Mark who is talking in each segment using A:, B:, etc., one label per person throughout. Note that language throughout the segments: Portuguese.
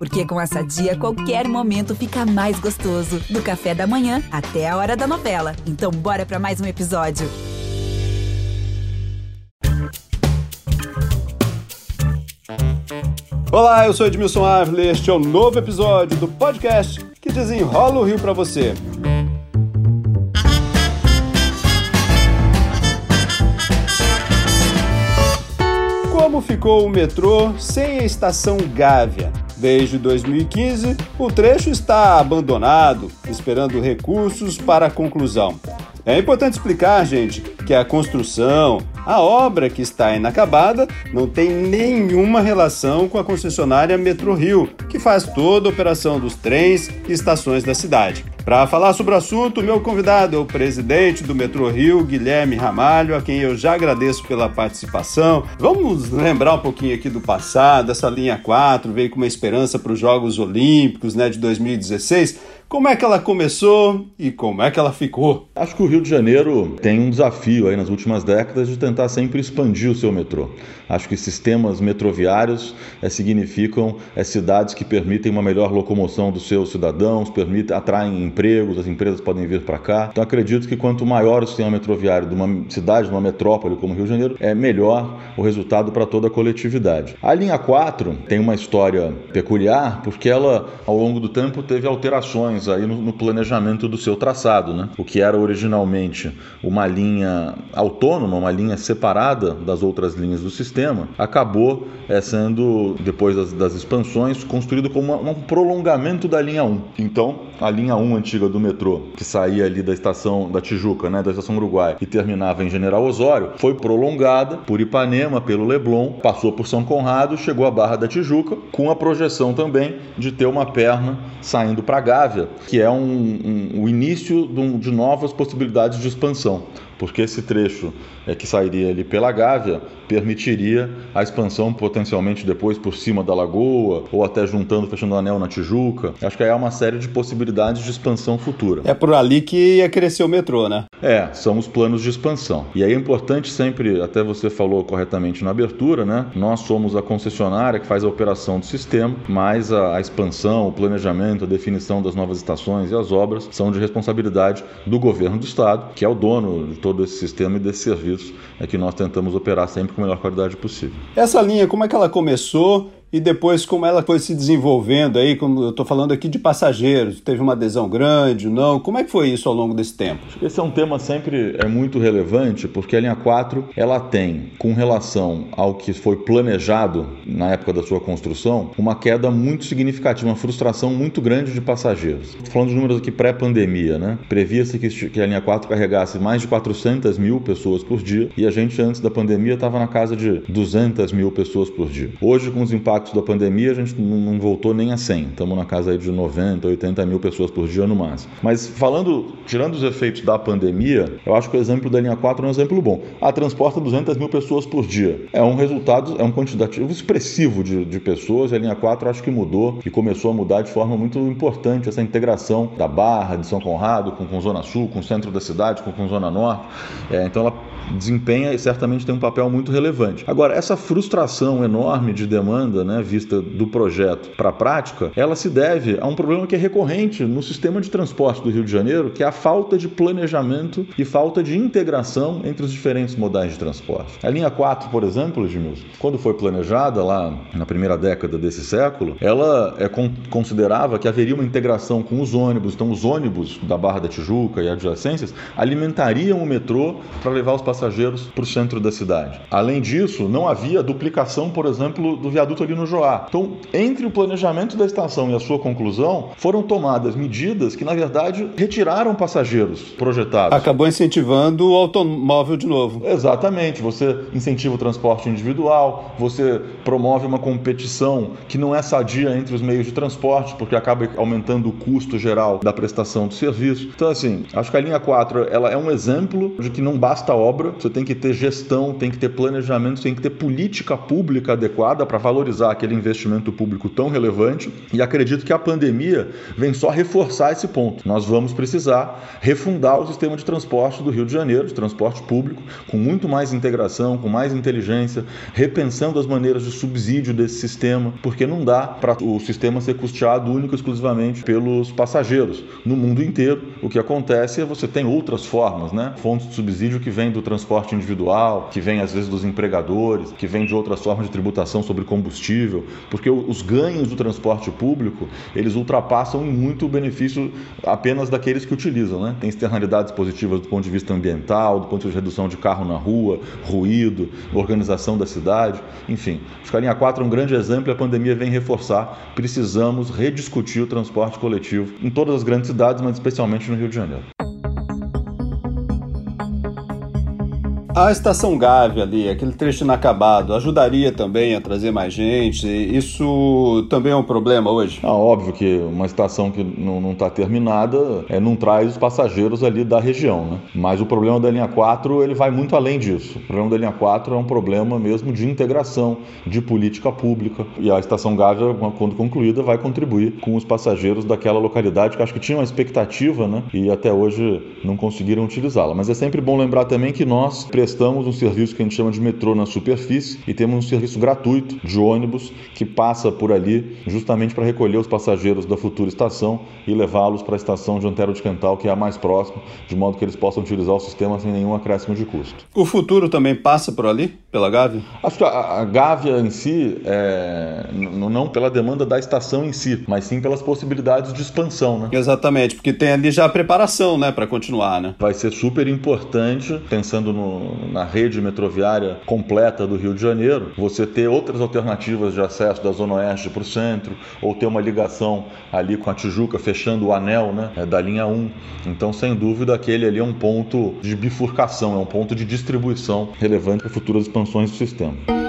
A: Porque com essa dia, qualquer momento fica mais gostoso. Do café da manhã até a hora da novela. Então, bora para mais um episódio.
B: Olá, eu sou Edmilson Ávila e este é o um novo episódio do podcast que desenrola o Rio para você. Como ficou o metrô sem a estação Gávea? Desde 2015, o trecho está abandonado, esperando recursos para a conclusão. É importante explicar, gente, que a construção, a obra que está inacabada, não tem nenhuma relação com a concessionária Metro Rio, que faz toda a operação dos trens e estações da cidade. Para falar sobre o assunto, meu convidado é o presidente do Metrô Rio, Guilherme Ramalho, a quem eu já agradeço pela participação. Vamos lembrar um pouquinho aqui do passado, essa linha 4 veio com uma esperança para os Jogos Olímpicos né, de 2016. Como é que ela começou e como é que ela ficou?
C: Acho que o Rio de Janeiro tem um desafio aí nas últimas décadas de tentar sempre expandir o seu metrô. Acho que sistemas metroviários é, significam é, cidades que permitem uma melhor locomoção dos seus cidadãos, permitem, atraem empregos, as empresas podem vir para cá. Então acredito que quanto maior o sistema metroviário de uma cidade, de uma metrópole como Rio de Janeiro, é melhor o resultado para toda a coletividade. A linha 4 tem uma história peculiar porque ela, ao longo do tempo, teve alterações aí no, no, planejamento do seu traçado, né? O que era originalmente uma linha autônoma, uma linha separada das outras linhas do sistema, acabou é, sendo, depois das, das, expansões, construído como uma, um prolongamento da linha 1. Então, a linha 1 antiga do metrô, que saía ali da estação da Tijuca, né, da estação Uruguai, e terminava em General Osório, foi prolongada por Ipanema, pelo Leblon, passou por São Conrado, chegou à Barra da Tijuca, com a projeção também de ter uma perna saindo para Gávea, que é um, um, o início de, de novas possibilidades de expansão porque esse trecho é, que sairia ali pela Gávea permitiria a expansão potencialmente depois por cima da lagoa ou até juntando, fechando o anel na Tijuca. Acho que aí há uma série de possibilidades de expansão futura.
B: É por ali que ia crescer o metrô, né?
C: É, são os planos de expansão. E aí é importante sempre, até você falou corretamente na abertura, né? Nós somos a concessionária que faz a operação do sistema, mas a, a expansão, o planejamento, a definição das novas estações e as obras são de responsabilidade do governo do estado, que é o dono de todo todo esse sistema e desse serviço é que nós tentamos operar sempre com a melhor qualidade possível.
B: Essa linha, como é que ela começou e depois como ela foi se desenvolvendo aí, como eu estou falando aqui de passageiros, teve uma adesão grande, não? Como é que foi isso ao longo desse tempo?
C: Esse é um tema sempre é muito relevante, porque a linha 4 ela tem, com relação ao que foi planejado na época da sua construção, uma queda muito significativa, uma frustração muito grande de passageiros. Estou falando de números aqui pré-pandemia, né? Previa-se que a linha 4 carregasse mais de 400 mil pessoas por dia e a gente antes da pandemia estava na casa de 200 mil pessoas por dia. Hoje, com os impactos impactos da pandemia, a gente não voltou nem a 100. Estamos na casa aí de 90, 80 mil pessoas por dia no máximo. Mas falando, tirando os efeitos da pandemia, eu acho que o exemplo da linha 4 é um exemplo bom. A transporta 200 mil pessoas por dia. É um resultado, é um quantitativo expressivo de, de pessoas. E a linha 4 acho que mudou e começou a mudar de forma muito importante essa integração da Barra, de São Conrado, com, com Zona Sul, com o centro da cidade, com, com Zona Norte. É, então ela desempenha e certamente tem um papel muito relevante. Agora, essa frustração enorme de demanda, né, vista do projeto para a prática, ela se deve a um problema que é recorrente no sistema de transporte do Rio de Janeiro, que é a falta de planejamento e falta de integração entre os diferentes modais de transporte. A linha 4, por exemplo, Edmilson, quando foi planejada lá na primeira década desse século, ela é, considerava que haveria uma integração com os ônibus, então os ônibus da Barra da Tijuca e adjacências alimentariam o metrô para levar os passageiros para o centro da cidade. Além disso, não havia duplicação, por exemplo, do viaduto ali no Joá. Então, entre o planejamento da estação e a sua conclusão, foram tomadas medidas que, na verdade, retiraram passageiros projetados.
B: Acabou incentivando o automóvel de novo.
C: Exatamente. Você incentiva o transporte individual, você promove uma competição que não é sadia entre os meios de transporte, porque acaba aumentando o custo geral da prestação do serviço. Então, assim, acho que a linha 4 ela é um exemplo de que não basta obra obra, você tem que ter gestão, tem que ter planejamento, tem que ter política pública adequada para valorizar aquele investimento público tão relevante. E acredito que a pandemia vem só reforçar esse ponto. Nós vamos precisar refundar o sistema de transporte do Rio de Janeiro, de transporte público, com muito mais integração, com mais inteligência, repensando as maneiras de subsídio desse sistema, porque não dá para o sistema ser custeado único e exclusivamente pelos passageiros. No mundo inteiro, o que acontece é você tem outras formas, né? Fontes de subsídio que vêm do transporte individual, que vêm às vezes dos empregadores, que vêm de outras formas de tributação sobre combustível, porque os ganhos do transporte público, eles ultrapassam muito o benefício apenas daqueles que utilizam, né? Tem externalidades positivas do ponto de vista ambiental, do ponto de vista de redução de carro na rua, ruído, organização da cidade, enfim. Acho que a linha 4 é um grande exemplo e a pandemia vem reforçar. Precisamos rediscutir o transporte coletivo em todas as grandes cidades, mas especialmente no Rio de Janeiro.
B: A estação Gávea ali, aquele trecho inacabado, ajudaria também a trazer mais gente? Isso também é um problema hoje?
C: Ah, óbvio que uma estação que não está terminada é, não traz os passageiros ali da região, né? Mas o problema da linha 4 ele vai muito além disso. O problema da linha 4 é um problema mesmo de integração, de política pública. E a estação Gávea, quando concluída, vai contribuir com os passageiros daquela localidade que acho que tinham uma expectativa, né? E até hoje não conseguiram utilizá-la. Mas é sempre bom lembrar também que nós prestamos um serviço que a gente chama de metrô na superfície e temos um serviço gratuito de ônibus que passa por ali justamente para recolher os passageiros da futura estação e levá-los para a estação de Antero de Quental, que é a mais próxima, de modo que eles possam utilizar o sistema sem nenhum acréscimo de custo.
B: O futuro também passa por ali, pela Gávea?
C: Acho que a, a Gávea em si, é, não pela demanda da estação em si, mas sim pelas possibilidades de expansão, né?
B: Exatamente, porque tem ali já a preparação, né, para continuar, né?
C: Vai ser super importante, pensando no, na rede metroviária completa do Rio de Janeiro, você ter outras alternativas de acesso da Zona Oeste para o centro, ou ter uma ligação ali com a Tijuca, fechando o anel né, é, da linha 1. Então, sem dúvida, aquele ali é um ponto de bifurcação, é um ponto de distribuição relevante para futuras expansões do sistema.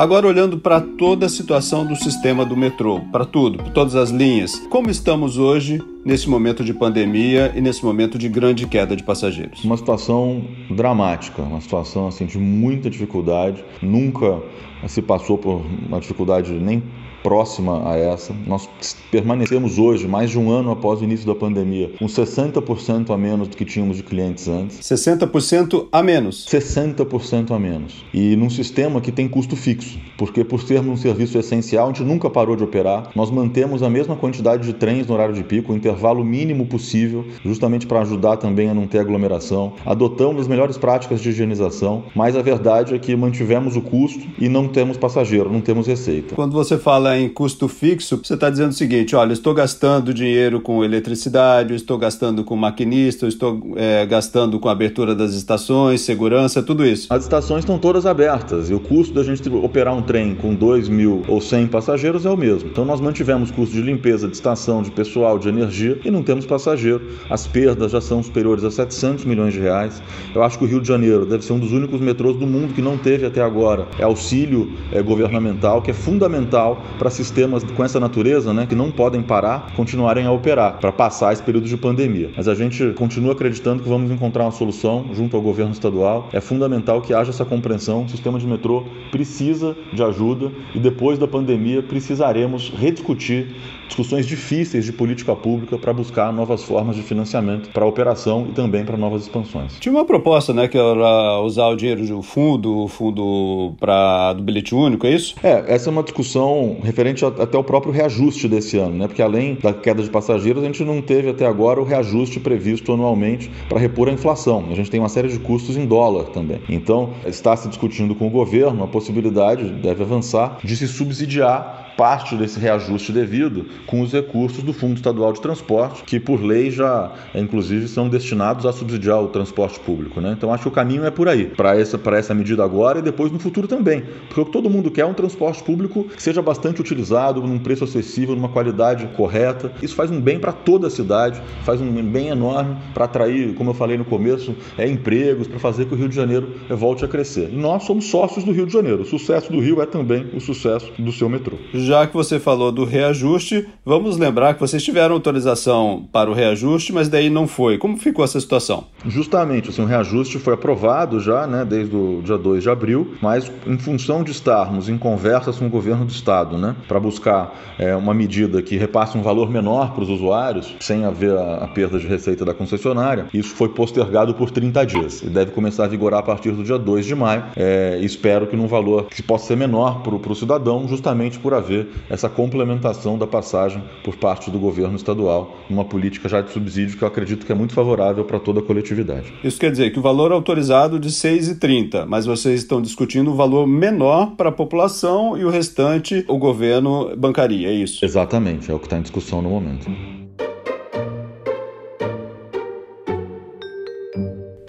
B: Agora, olhando para toda a situação do sistema do metrô, para tudo, para todas as linhas, como estamos hoje nesse momento de pandemia e nesse momento de grande queda de passageiros?
C: Uma situação dramática, uma situação assim de muita dificuldade. Nunca se passou por uma dificuldade nem próxima a essa. Nós permanecemos hoje, mais de um ano após o início da pandemia, com 60% a menos do que tínhamos de clientes antes.
B: 60% a menos?
C: 60% a menos. E num sistema que tem custo fixo, porque por sermos um serviço essencial, a gente nunca parou de operar. Nós mantemos a mesma quantidade de trens no horário de pico, o intervalo mínimo possível, justamente para ajudar também a não ter aglomeração. Adotamos as melhores práticas de higienização, mas a verdade é que mantivemos o custo e não temos passageiro, não temos receita.
B: Quando você fala fala em custo fixo, você está dizendo o seguinte: olha, estou gastando dinheiro com eletricidade, estou gastando com maquinista, estou é, gastando com abertura das estações, segurança, tudo isso.
C: As estações estão todas abertas e o custo da gente operar um trem com 2 mil ou 100 passageiros é o mesmo. Então nós mantivemos custo de limpeza de estação, de pessoal, de energia e não temos passageiro. As perdas já são superiores a 700 milhões de reais. Eu acho que o Rio de Janeiro deve ser um dos únicos metrôs do mundo que não teve até agora é auxílio é, governamental, que é fundamental para sistemas com essa natureza, né, que não podem parar, continuarem a operar para passar esse período de pandemia. Mas a gente continua acreditando que vamos encontrar uma solução junto ao governo estadual. É fundamental que haja essa compreensão. O sistema de metrô precisa de ajuda e depois da pandemia precisaremos rediscutir discussões difíceis de política pública para buscar novas formas de financiamento para a operação e também para novas expansões.
B: Tinha uma proposta, né, que era usar o dinheiro do fundo, o fundo para do bilhete único, é isso?
C: É, essa é uma discussão referente até o próprio reajuste desse ano, né? Porque além da queda de passageiros, a gente não teve até agora o reajuste previsto anualmente para repor a inflação. A gente tem uma série de custos em dólar também. Então, está se discutindo com o governo a possibilidade, deve avançar, de se subsidiar parte desse reajuste devido com os recursos do Fundo Estadual de Transporte, que por lei já, inclusive, são destinados a subsidiar o transporte público. Né? Então acho que o caminho é por aí, para essa, essa medida agora e depois no futuro também. Porque o que todo mundo quer é um transporte público que seja bastante utilizado, num preço acessível, numa qualidade correta. Isso faz um bem para toda a cidade, faz um bem enorme para atrair, como eu falei no começo, é, empregos, para fazer que o Rio de Janeiro volte a crescer. E nós somos sócios do Rio de Janeiro. O sucesso do Rio é também o sucesso do seu metrô
B: já que você falou do reajuste, vamos lembrar que vocês tiveram autorização para o reajuste, mas daí não foi. Como ficou essa situação?
C: Justamente, assim, o reajuste foi aprovado já, né, desde o dia 2 de abril, mas em função de estarmos em conversas com o governo do estado, né, para buscar é, uma medida que repasse um valor menor para os usuários, sem haver a, a perda de receita da concessionária, isso foi postergado por 30 dias e deve começar a vigorar a partir do dia 2 de maio. É, espero que num valor que possa ser menor para o cidadão, justamente por haver essa complementação da passagem por parte do governo estadual, uma política já de subsídio que eu acredito que é muito favorável para toda a coletividade.
B: Isso quer dizer que o valor autorizado de 6,30, mas vocês estão discutindo o valor menor para a população e o restante o governo bancaria, é isso?
C: Exatamente, é o que está em discussão no momento.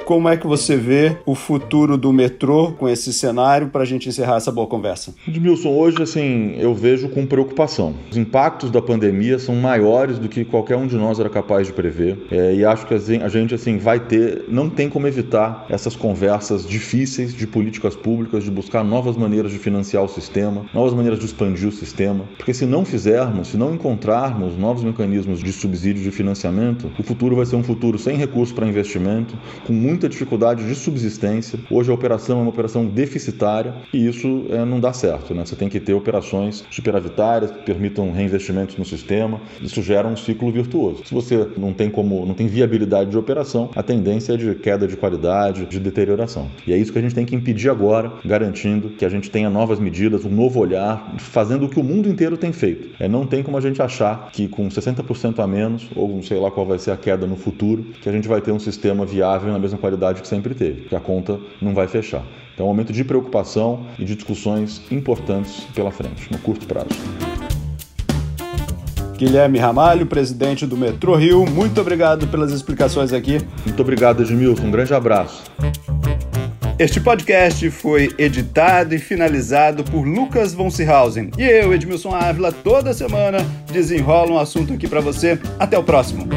B: Como é que você vê o futuro do metrô com esse cenário para a gente encerrar essa boa conversa?
C: Edmilson, hoje assim eu vejo com preocupação. Os impactos da pandemia são maiores do que qualquer um de nós era capaz de prever é, e acho que a gente assim vai ter, não tem como evitar essas conversas difíceis de políticas públicas, de buscar novas maneiras de financiar o sistema, novas maneiras de expandir o sistema, porque se não fizermos, se não encontrarmos novos mecanismos de subsídio de financiamento, o futuro vai ser um futuro sem recursos para investimento, com muito muita dificuldade de subsistência. Hoje a operação é uma operação deficitária e isso é, não dá certo. Né? Você tem que ter operações superavitárias que permitam reinvestimentos no sistema. Isso gera um ciclo virtuoso. Se você não tem como, não tem viabilidade de operação, a tendência é de queda de qualidade, de deterioração. E é isso que a gente tem que impedir agora, garantindo que a gente tenha novas medidas, um novo olhar, fazendo o que o mundo inteiro tem feito. É, não tem como a gente achar que com 60% a menos, ou não sei lá qual vai ser a queda no futuro, que a gente vai ter um sistema viável na mesma qualidade que sempre teve, que a conta não vai fechar. Então, é um momento de preocupação e de discussões importantes pela frente, no curto prazo.
B: Guilherme Ramalho, presidente do Metrô Rio, muito obrigado pelas explicações aqui.
C: Muito obrigado, Edmilson. Um grande abraço.
B: Este podcast foi editado e finalizado por Lucas von Seehausen. E eu, Edmilson Ávila, toda semana desenrola um assunto aqui para você. Até o próximo.